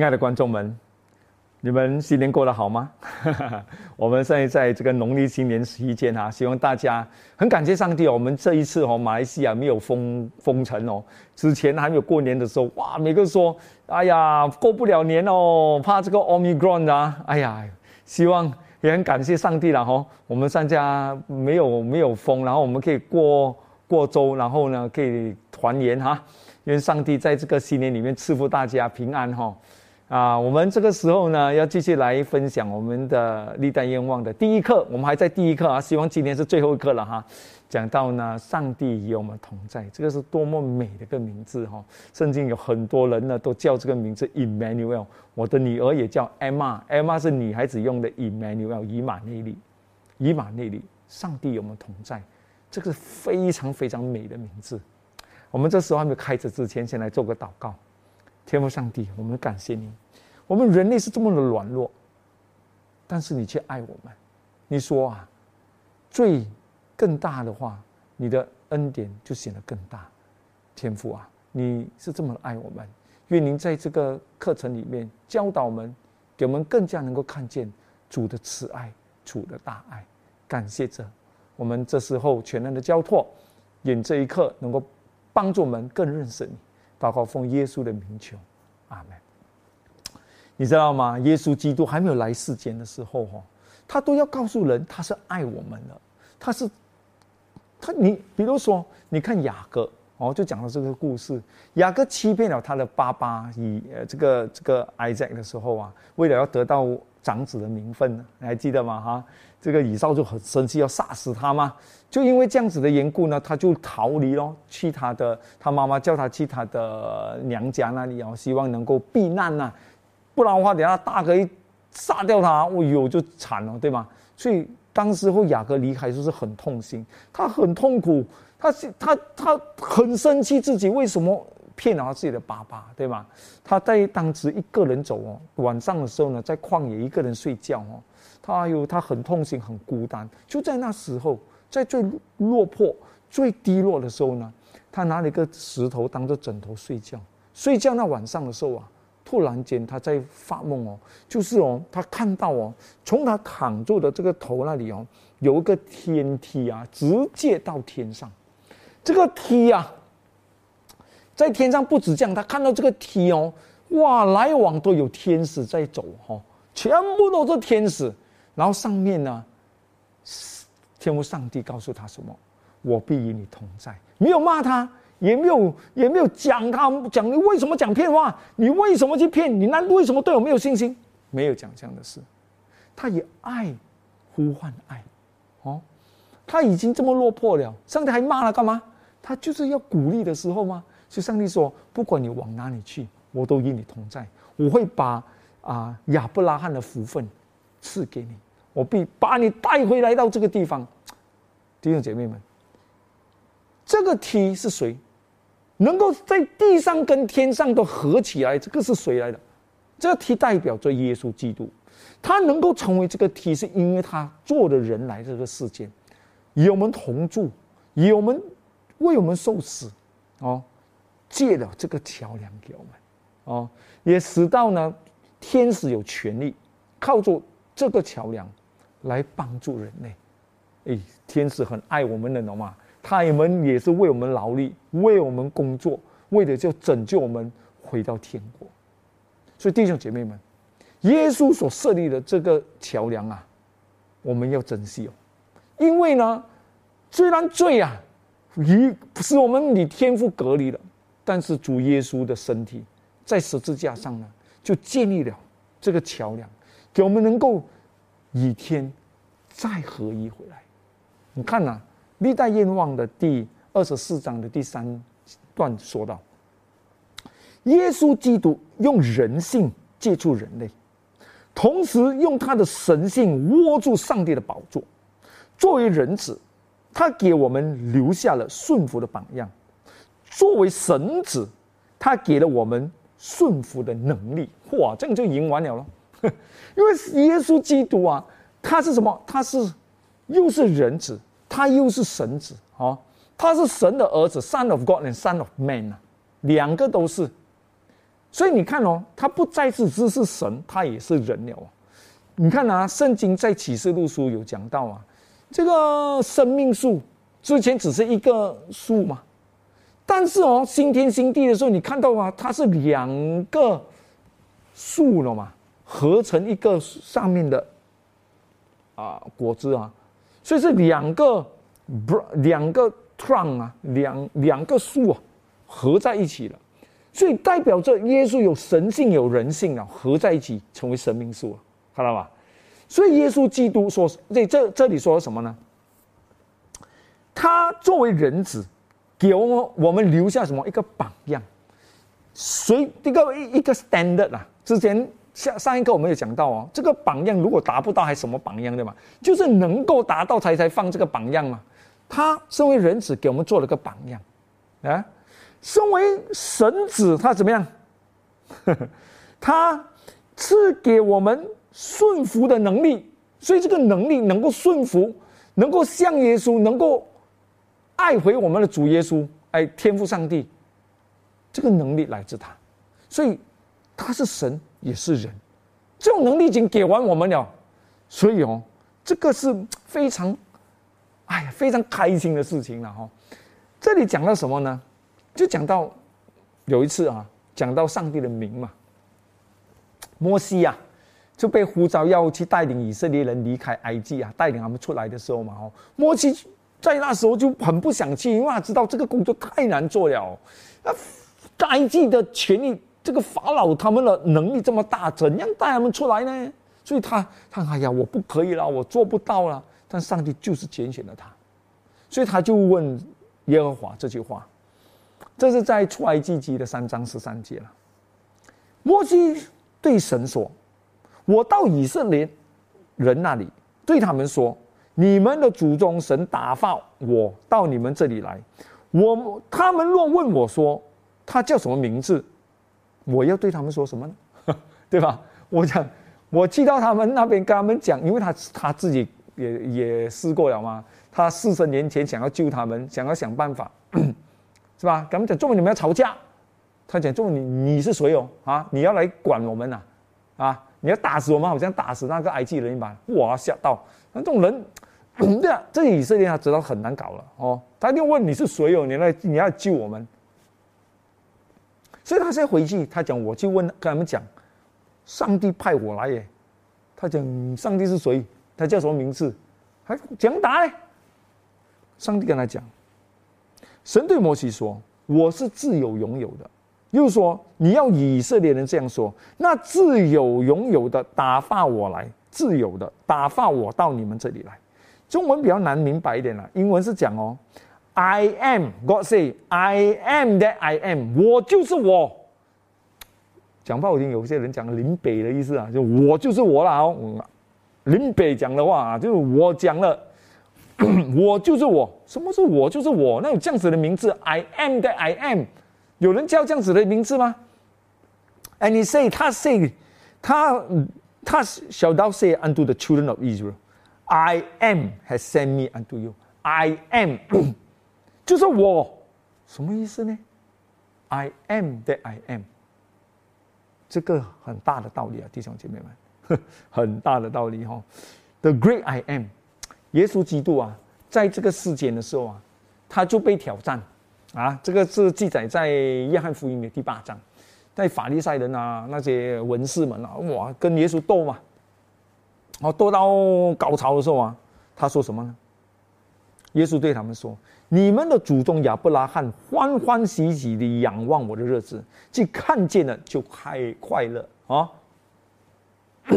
亲爱的观众们，你们新年过得好吗？我们现在在这个农历新年期间啊，希望大家很感谢上帝哦。我们这一次哦，马来西亚没有封封城哦。之前还没有过年的时候，哇，每个说，哎呀，过不了年哦，怕这个 Omicron 啊。哎呀，希望也很感谢上帝了哈。我们三家没有没有封，然后我们可以过过周，然后呢可以团圆哈。愿上帝在这个新年里面赐福大家平安哈。啊，我们这个时候呢，要继续来分享我们的历代愿望的第一课。我们还在第一课啊，希望今天是最后一课了哈。讲到呢，上帝与我们同在，这个是多么美的一个名字哈。圣经有很多人呢，都叫这个名字 Emmanuel。我的女儿也叫 Emma，Emma 是女孩子用的 Emmanuel，以马内利，以马内利，上帝与我们同在，这个非常非常美的名字。我们这时候还没有开始之前，先来做个祷告。天父上帝，我们感谢你。我们人类是这么的软弱，但是你却爱我们。你说啊，最更大的话，你的恩典就显得更大。天父啊，你是这么爱我们。愿您在这个课程里面教导我们，给我们更加能够看见主的慈爱、主的大爱。感谢着我们这时候全然的交托，愿这一刻能够帮助我们更认识你。祷告奉耶稣的名求，阿门。你知道吗？耶稣基督还没有来世间的时候，哈，他都要告诉人他是爱我们的，他是他你比如说，你看雅各哦，就讲了这个故事，雅各欺骗了他的爸爸以这个这个艾在的时候啊，为了要得到长子的名分，你还记得吗？哈。这个以少就很生气，要杀死他吗？就因为这样子的缘故呢，他就逃离咯，去他的他妈妈叫他去他的娘家那里然后，希望能够避难呐，不然的话，等下大哥一杀掉他，哎呦就惨了，对吗？所以当时候雅各离开就是很痛心，他很痛苦，他他他很生气自己为什么骗了他自己的爸爸，对吗？他在当时一个人走哦，晚上的时候呢，在旷野一个人睡觉哦。他有他很痛心，很孤单。就在那时候，在最落魄、最低落的时候呢，他拿了一个石头当做枕头睡觉。睡觉那晚上的时候啊，突然间他在发梦哦，就是哦，他看到哦，从他躺住的这个头那里哦，有一个天梯啊，直接到天上。这个梯啊，在天上不止这样，他看到这个梯哦，哇，来往都有天使在走哈，全部都是天使。然后上面呢，天父上帝告诉他什么？我必与你同在。没有骂他，也没有也没有讲他讲你为什么讲骗话？你为什么去骗？你那为什么对我没有信心？没有讲这样的事。他以爱呼唤爱，哦，他已经这么落魄了，上帝还骂他干嘛？他就是要鼓励的时候吗？所上帝说：不管你往哪里去，我都与你同在。我会把啊亚伯拉罕的福分赐给你。我必把你带回来到这个地方，弟兄姐妹们，这个梯是谁？能够在地上跟天上都合起来，这个是谁来的？这个梯代表着耶稣基督，他能够成为这个梯，是因为他做的人来这个世间，与我们同住，与我们为我们受死，哦，借了这个桥梁给我们，哦，也使到呢，天使有权利靠住这个桥梁。来帮助人类，哎，天使很爱我们的，懂吗？他们也是为我们劳力，为我们工作，为的就拯救我们回到天国。所以弟兄姐妹们，耶稣所设立的这个桥梁啊，我们要珍惜哦。因为呢，虽然罪啊与使我们与天父隔离了，但是主耶稣的身体在十字架上呢，就建立了这个桥梁，给我们能够。以天再合一回来，你看呐，《历代愿望》的第二十四章的第三段说到，耶稣基督用人性接触人类，同时用他的神性握住上帝的宝座。作为人子，他给我们留下了顺服的榜样；作为神子，他给了我们顺服的能力。哇，这样就赢完了了。因为耶稣基督啊，他是什么？他是又是人子，他又是神子啊！他是神的儿子，Son of God and Son of Man 啊，两个都是。所以你看哦，他不再是只是神，他也是人了。你看啊，圣经在启示录书有讲到啊，这个生命树之前只是一个树嘛，但是哦，新天新地的时候，你看到啊，它是两个树了嘛，合成一个上面的啊果子啊，所以是两个不两个 trunk 啊，两两个树啊合在一起了。所以代表着耶稣有神性有人性啊，合在一起成为神明树啊，看到吧？所以耶稣基督说，这这这里说了什么呢？他作为人子，给我们我们留下什么一个榜样？谁一个一一个 standard 啊？之前上上一课我们有讲到哦，这个榜样如果达不到，还什么榜样对吗？就是能够达到才才放这个榜样嘛。他身为人子，给我们做了个榜样啊。身为神子，他怎么样？他赐给我们顺服的能力，所以这个能力能够顺服，能够像耶稣，能够爱回我们的主耶稣，哎，天赋上帝，这个能力来自他，所以他是神也是人，这种能力已经给完我们了，所以哦，这个是非常，哎呀，非常开心的事情了哈。这里讲到什么呢？就讲到有一次啊，讲到上帝的名嘛，摩西啊就被呼召要去带领以色列人离开埃及啊，带领他们出来的时候嘛，哦，摩西在那时候就很不想去，因为他知道这个工作太难做了。那埃及的权力，这个法老他们的能力这么大，怎样带他们出来呢？所以他他哎呀，我不可以了，我做不到了。但上帝就是拣选了他，所以他就问耶和华这句话。这是在出埃及记的三章十三节了。摩西对神说：“我到以色列人那里，对他们说：你们的祖宗神打发我到你们这里来。我他们若问我说他叫什么名字，我要对他们说什么呢？对吧？我讲，我去到他们那边跟他们讲，因为他他自己也也试过了嘛。他四十年前想要救他们，想要想办法。”是吧？咱们讲中文，你们要吵架。他讲中文，你你是谁哦？啊，你要来管我们呐？啊，你要打死我们，好像打死那个埃及人一般。哇，吓到！那这种人，对啊，这以色列他知道很难搞了哦。他一定问你是谁哦？你来，你要救我们。所以他现在回去，他讲，我就问跟他们讲，上帝派我来耶。他讲，上帝是谁？他叫什么名字？还讲答嘞？上帝跟他讲。神对摩西说：“我是自有拥有的。”又说：“你要以色列人这样说，那自有拥有的打发我来，自有的打发我到你们这里来。”中文比较难明白一点了，英文是讲哦，“I am God say I am that I am，我就是我。”讲不好听，有些人讲林北的意思啊，就我就是我了哦。林北讲的话啊，就是我讲了。我就是我，什么是我就是我？那有这样子的名字？I am 的 I am，有人叫这样子的名字吗？And he say，他 say，他他小刀 say unto the children of Israel. I am has sent me unto you，I am 就是我，什么意思呢？I am 的 I am，这个很大的道理啊，弟兄姐妹们，很大的道理哈。The great I am。耶稣基督啊，在这个世间的时候啊，他就被挑战，啊，这个是记载在约翰福音的第八章，在法利赛人啊那些文士们啊，哇，跟耶稣斗嘛，哦，斗到高潮的时候啊，他说什么呢？耶稣对他们说：“你们的祖宗亚伯拉罕欢欢喜喜的仰望我的日子，既看见了就开快乐啊。”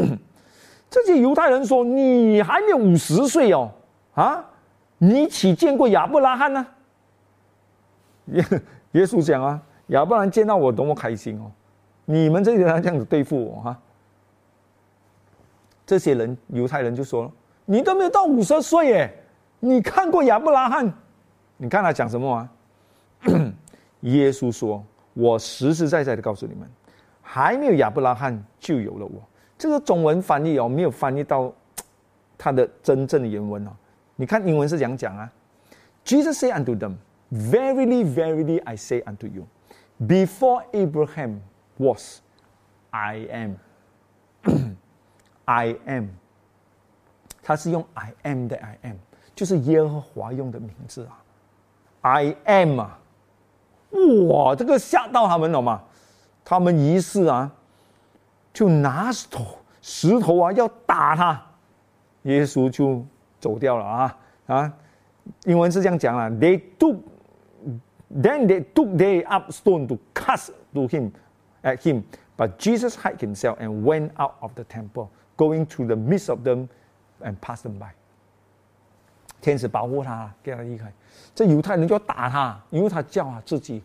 这些犹太人说：“你还没有五十岁哦，啊，你岂见过亚伯拉罕呢？”耶 耶稣讲啊：“亚伯拉罕见到我多么开心哦！你们这些人这样子对付我哈。”这些人犹太人就说：“你都没有到五十岁耶，你看过亚伯拉罕？你看他讲什么啊？” 耶稣说：“我实实在在的告诉你们，还没有亚伯拉罕就有了我。”这个中文翻译哦，没有翻译到他的真正的原文哦。你看英文是怎样讲啊？Jesus said unto them, "Verily, verily, I say unto you, before Abraham was, I am，I am，他是用 I am 的 I am，就是耶和华用的名字啊，I am 啊，哇，这个吓到他们了嘛？他们于是啊，就拿石头石头啊要打他，耶稣就走掉了啊啊，英文是这样讲啊，They took。Then they took they up stone to cast to him at him. But Jesus hid himself and went out of the temple, going to the midst of them and pass them by. 天使保护他，给他离开。这犹太人就要打他，因为他叫他自己，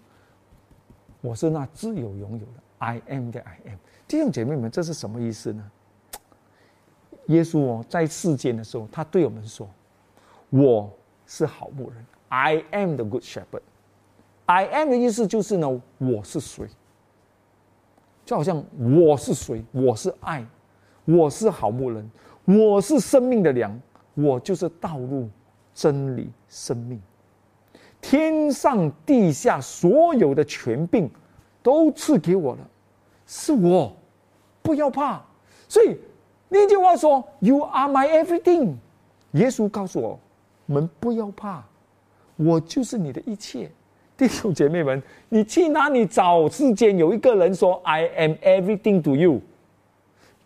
我是那自由拥有的，I am 的 I am。弟兄姐妹们，这是什么意思呢？耶稣哦，在世间的时候，他对我们说：“我是好牧人，I am the good shepherd。” I am 的意思就是呢，我是谁？就好像我是谁？我是爱，我是好牧人，我是生命的粮，我就是道路、真理、生命。天上地下所有的权柄都赐给我了，是我，不要怕。所以那句话说：“You are my everything。”耶稣告诉我们不要怕，我就是你的一切。弟兄姐妹们，你去哪里找世间有一个人说 “I am everything to you”？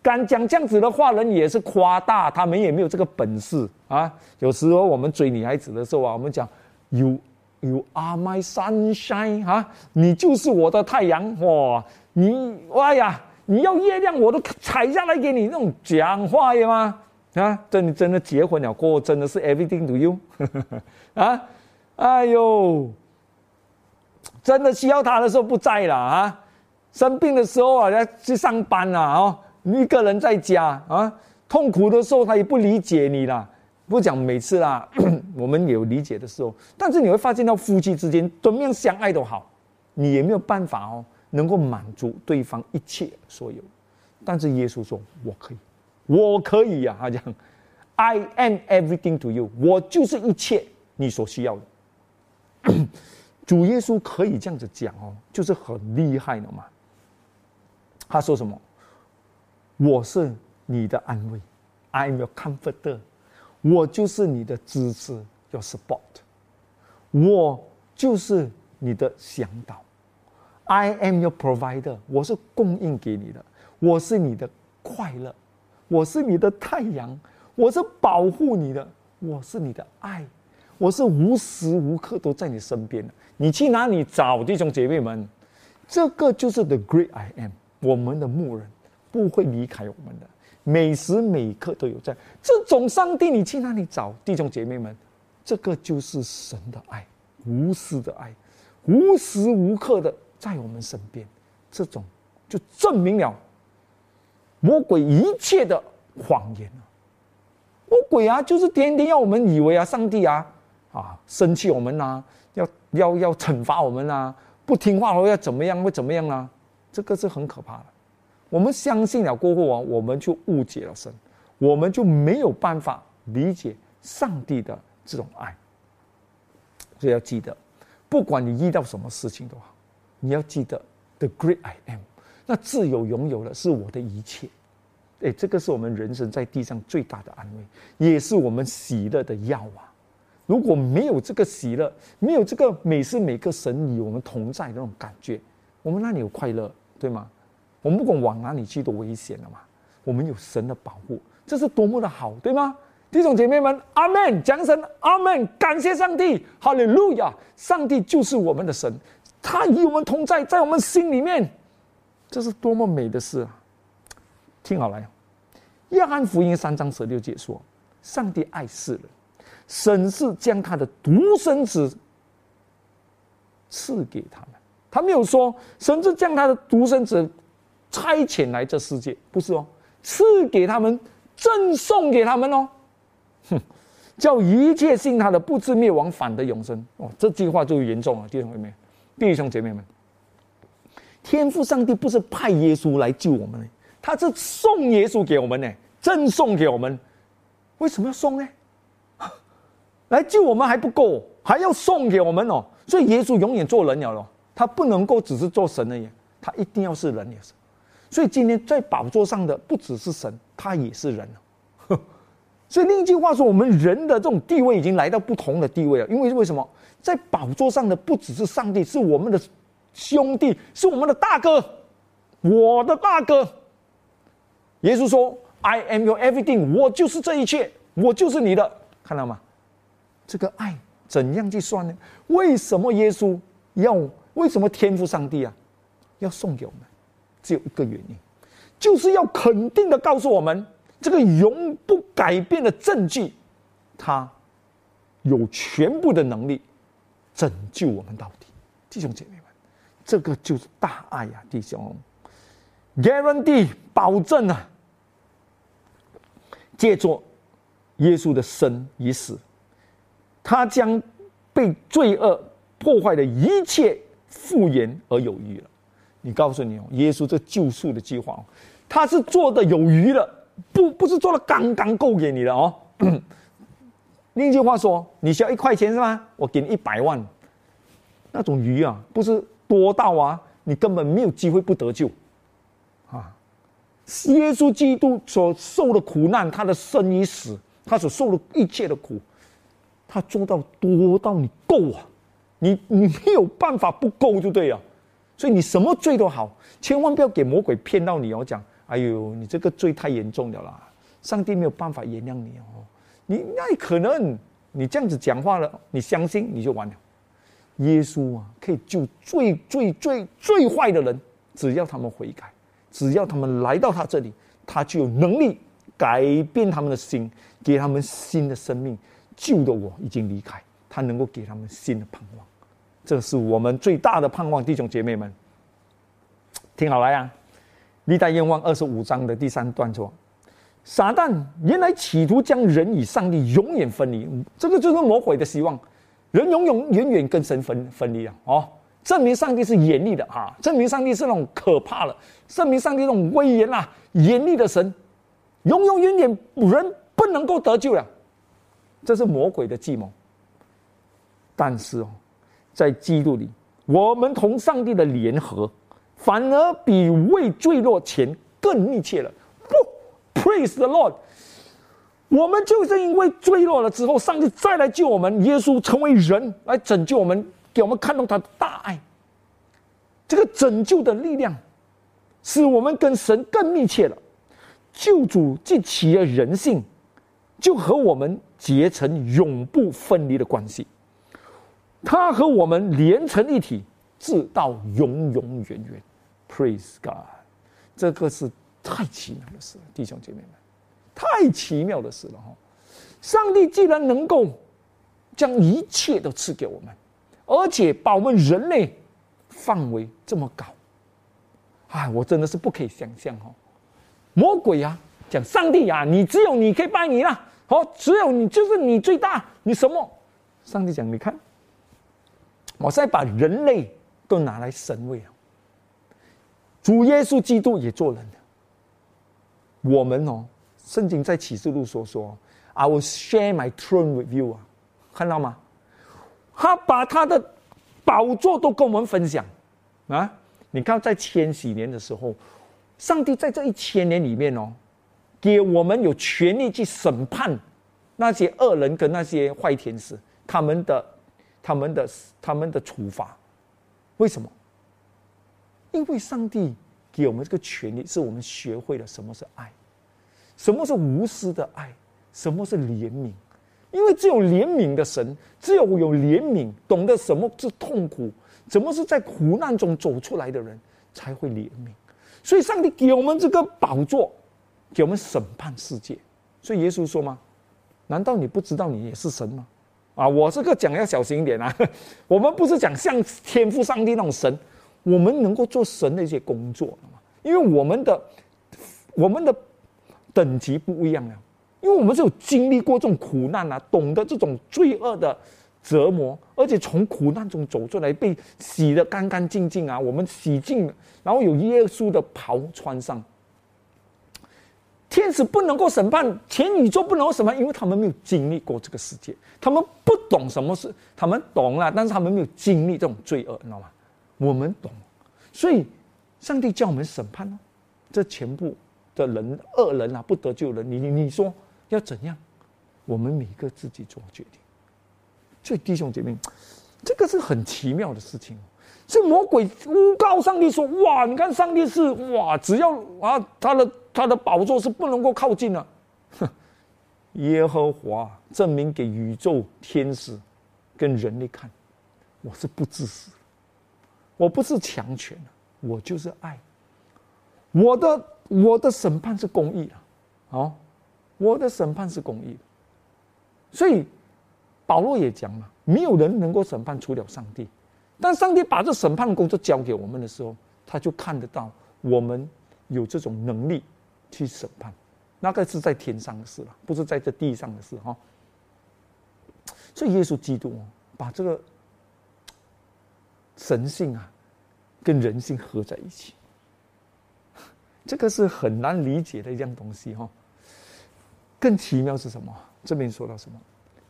敢讲这样子的话，人也是夸大，他们也没有这个本事啊。有时候我们追女孩子的时候啊，我们讲 “You you are my sunshine” 啊，你就是我的太阳哇！你哎呀，你要月亮我都踩下来给你，那种讲话呀吗？啊，真的真的结婚了过后，真的是 “everything to you” 啊？哎呦！真的需要他的时候不在了啊！生病的时候啊，要去上班了啊！你一个人在家啊，痛苦的时候他也不理解你啦。不讲每次啦，我们有理解的时候，但是你会发现到夫妻之间怎么样相爱都好，你也没有办法哦，能够满足对方一切所有。但是耶稣说：“我可以，我可以呀！”他讲：“I am everything to you，我就是一切你所需要的。”主耶稣可以这样子讲哦，就是很厉害的嘛。他说什么？我是你的安慰，I'm your comforter。我就是你的支持，your support。我就是你的向导，I am your provider。我是供应给你的，我是你的快乐，我是你的太阳，我是保护你的，我是你的爱，我是无时无刻都在你身边的。你去哪里找弟兄姐妹们？这个就是 The Great I Am，我们的牧人不会离开我们的，每时每刻都有在。这种上帝，你去哪里找弟兄姐妹们？这个就是神的爱，无私的爱，无时无刻的在我们身边。这种就证明了魔鬼一切的谎言啊！魔鬼啊，就是天天要我们以为啊，上帝啊啊生气我们呐。要要要惩罚我们啊！不听话后要怎么样？会怎么样啊？这个是很可怕的。我们相信了过后啊，我们就误解了神，我们就没有办法理解上帝的这种爱。所以要记得，不管你遇到什么事情都好，你要记得 The Great I Am，那自由拥有的是我的一切。哎，这个是我们人生在地上最大的安慰，也是我们喜乐的药啊。如果没有这个喜乐，没有这个每时每刻神与我们同在的那种感觉，我们哪里有快乐，对吗？我们不管往哪里去都危险了嘛。我们有神的保护，这是多么的好，对吗？弟兄姐妹们，阿门！讲神，阿门！感谢上帝，哈利路亚！上帝就是我们的神，他与我们同在，在我们心里面，这是多么美的事啊！听好了，约翰福音三章十六节说：“上帝爱世人。”神是将他的独生子赐给他们，他没有说神是将他的独生子差遣来这世界，不是哦，赐给他们，赠送给他们哦，哼，叫一切信他的不知灭亡，反得永生。哦，这句话就严重了，弟兄姐妹，弟兄姐妹们，天父上帝不是派耶稣来救我们，他是送耶稣给我们呢，赠送给我们，为什么要送呢？来救我们还不够，还要送给我们哦。所以耶稣永远做人了咯，他不能够只是做神而已，他一定要是人也是。所以今天在宝座上的不只是神，他也是人 所以另一句话说，我们人的这种地位已经来到不同的地位了。因为为什么在宝座上的不只是上帝，是我们的兄弟，是我们的大哥，我的大哥。耶稣说：“I am your everything。”我就是这一切，我就是你的。看到吗？这个爱怎样去算呢？为什么耶稣要？为什么天赋上帝啊，要送给我们？只有一个原因，就是要肯定的告诉我们，这个永不改变的证据，他有全部的能力拯救我们到底。弟兄姐妹们，这个就是大爱呀，弟兄！Guarantee 保证啊，借助耶稣的生与死，他将被罪恶破坏的一切复原而有余了。你告诉你哦，耶稣这救赎的计划，他是做的有余的，不不是做的刚刚够给你的哦。另一句话说，你需要一块钱是吗？我给你一百万，那种鱼啊，不是多到啊，你根本没有机会不得救啊。耶稣基督所受的苦难，他的生与死，他所受的一切的苦，他做到多到你够啊，你你没有办法不够就对了。所以你什么罪都好，千万不要给魔鬼骗到你哦！讲，哎呦，你这个罪太严重了啦，上帝没有办法原谅你哦。你那可能你这样子讲话了，你相信你就完了。耶稣啊，可以救最最最最坏的人，只要他们悔改，只要他们来到他这里，他就有能力改变他们的心，给他们新的生命。旧的我已经离开，他能够给他们新的盼望。这是我们最大的盼望，弟兄姐妹们，听好了呀！历代愿望二十五章的第三段说：“撒旦原来企图将人与上帝永远分离，这个就是魔鬼的希望，人永永远远跟神分分离啊！哦，证明上帝是严厉的啊，证明上帝是那种可怕的，证明上帝那种威严啊，严厉的神，永永远远人不能够得救了，这是魔鬼的计谋。但是哦。”在基督里，我们同上帝的联合，反而比未坠落前更密切了。不，Praise the Lord！我们就是因为坠落了之后，上帝再来救我们，耶稣成为人来拯救我们，给我们看到他的大爱。这个拯救的力量，使我们跟神更密切了。救主既起了人性，就和我们结成永不分离的关系。他和我们连成一体，直到永永远远。Praise God！这个是太奇妙的事，弟兄姐妹们，太奇妙的事了哈！上帝既然能够将一切都赐给我们，而且把我们人类范围这么高，哎，我真的是不可以想象哈！魔鬼啊，讲上帝啊，你只有你可以拜你了，好，只有你就是你最大，你什么？上帝讲，你看。我现在把人类都拿来神位了。主耶稣基督也做人了。我们哦，圣经在启示录所说：“I will share my throne with you。”啊，看到吗？他把他的宝座都跟我们分享啊！你看，在千禧年的时候，上帝在这一千年里面哦，给我们有权利去审判那些恶人跟那些坏天使他们的。他们的他们的处罚，为什么？因为上帝给我们这个权利，是我们学会了什么是爱，什么是无私的爱，什么是怜悯。因为只有怜悯的神，只有有怜悯，懂得什么是痛苦，怎么是在苦难中走出来的人，才会怜悯。所以，上帝给我们这个宝座，给我们审判世界。所以，耶稣说吗？难道你不知道你也是神吗？啊，我这个讲要小心一点啊！我们不是讲像天赋上帝那种神，我们能够做神的一些工作因为我们的我们的等级不一样了，因为我们是有经历过这种苦难啊，懂得这种罪恶的折磨，而且从苦难中走出来，被洗得干干净净啊，我们洗净，然后有耶稣的袍穿上。天使不能够审判，全宇宙不能够审判，因为他们没有经历过这个世界，他们不懂什么是，他们懂了，但是他们没有经历这种罪恶，你知道吗？我们懂，所以上帝叫我们审判呢，这全部的人恶人啊，不得救人，你你你说要怎样？我们每个自己做决定。所以弟兄姐妹，这个是很奇妙的事情。这魔鬼诬告上帝说：“哇，你看上帝是哇，只要啊，他的他的宝座是不能够靠近的。”，耶和华证明给宇宙天使跟人类看，我是不自私，我不是强权我就是爱。我的我的审判是公义的，哦，我的审判是公义的。所以保罗也讲嘛，没有人能够审判除了上帝。但上帝把这审判工作交给我们的时候，他就看得到我们有这种能力去审判，那个是在天上的事了，不是在这地上的事哈。所以耶稣基督把这个神性啊跟人性合在一起，这个是很难理解的一样东西哈。更奇妙是什么？这边说到什么？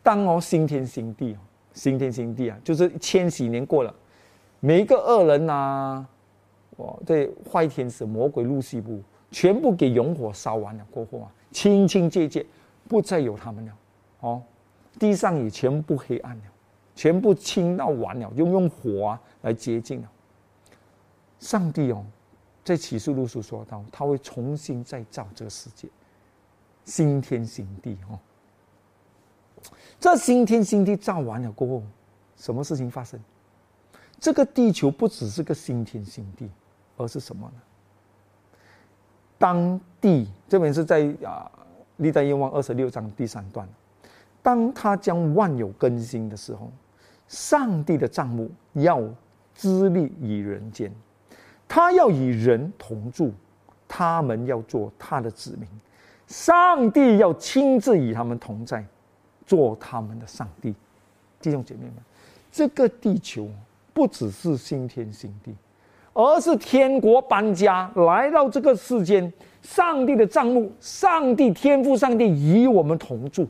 当哦新天新地哦，新天新地啊，就是千禧年过了。每一个恶人呐，哇，这坏天使、魔鬼、路西部，全部给熔火烧完了过后啊，清清界界，不再有他们了，哦，地上也全部黑暗了，全部清到完了，用用火啊来洁净了。上帝哦，在启示录书说到，他会重新再造这个世界，新天新地哦。这新天新地造完了过后，什么事情发生？这个地球不只是个新天新地，而是什么呢？当地这边是在啊《历代愿望》二十六章第三段，当他将万有更新的时候，上帝的账目要资立于人间，他要与人同住，他们要做他的子民，上帝要亲自与他们同在，做他们的上帝。弟兄姐妹们，这个地球。不只是新天新地，而是天国搬家来到这个世间，上帝的账目，上帝天赋，上帝与我们同住，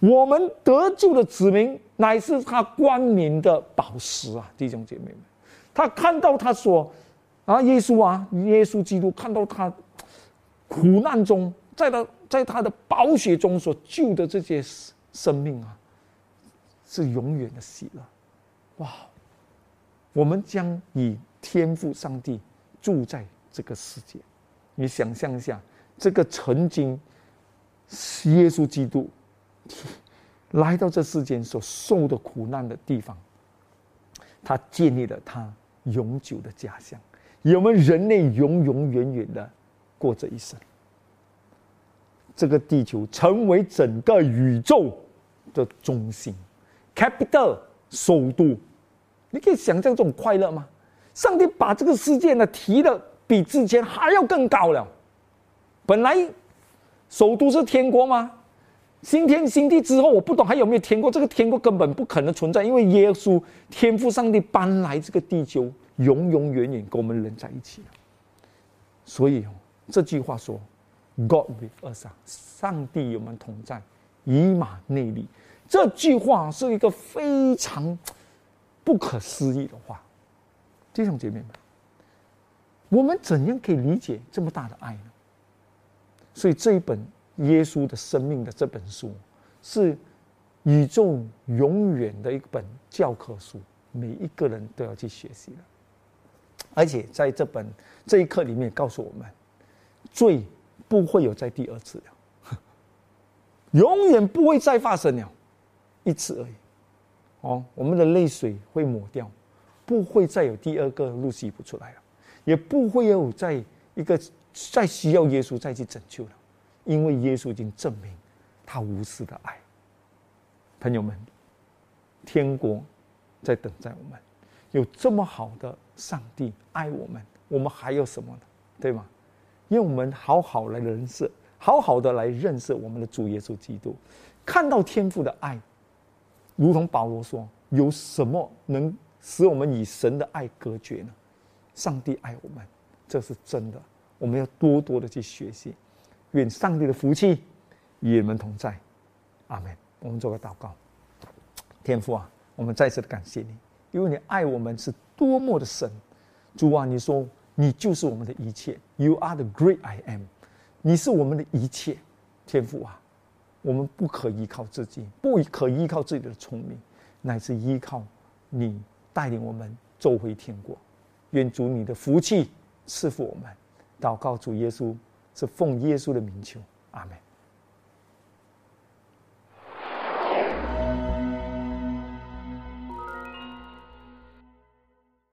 我们得救的子民乃是他光明的宝石啊！弟兄姐妹们，他看到他说啊，耶稣啊，耶稣基督看到他苦难中，在他在他的宝血中所救的这些生命啊，是永远的喜乐，哇！我们将以天赋上帝住在这个世界，你想象一下，这个曾经耶稣基督来到这世间所受的苦难的地方，他建立了他永久的家乡，我们人类永永远远的过这一生。这个地球成为整个宇宙的中心，capital 首都。你可以想象这种快乐吗？上帝把这个世界呢提的比之前还要更高了。本来首都是天国吗？新天新地之后，我不懂还有没有天国？这个天国根本不可能存在，因为耶稣天赋上帝搬来这个地球，永永远远跟我们人在一起了。所以这句话说：“God with us”，上帝与我们同在，以马内利。这句话是一个非常。不可思议的话，弟兄姐妹们，我们怎样可以理解这么大的爱呢？所以这一本耶稣的生命的这本书，是宇宙永远的一本教科书，每一个人都要去学习的。而且在这本这一课里面告诉我们，罪不会有在第二次了，永远不会再发生了，一次而已。哦，我们的泪水会抹掉，不会再有第二个路西不出来了，也不会有再一个再需要耶稣再去拯救了，因为耶稣已经证明他无私的爱。朋友们，天国在等待我们，有这么好的上帝爱我们，我们还有什么呢？对吗？因为我们好好来认识，好好的来认识我们的主耶稣基督，看到天父的爱。如同保罗说：“有什么能使我们与神的爱隔绝呢？上帝爱我们，这是真的。我们要多多的去学习。愿上帝的福气与你们同在。阿门。我们做个祷告。天父啊，我们再次的感谢你，因为你爱我们是多么的深。主啊，你说你就是我们的一切。You are the great I am，你是我们的一切，天父啊，我们不可依靠自己，不可依靠自己的聪明，乃是依靠你带领我们走回天国。愿主你的福气赐福我们。祷告主耶稣，是奉耶稣的名求，阿门。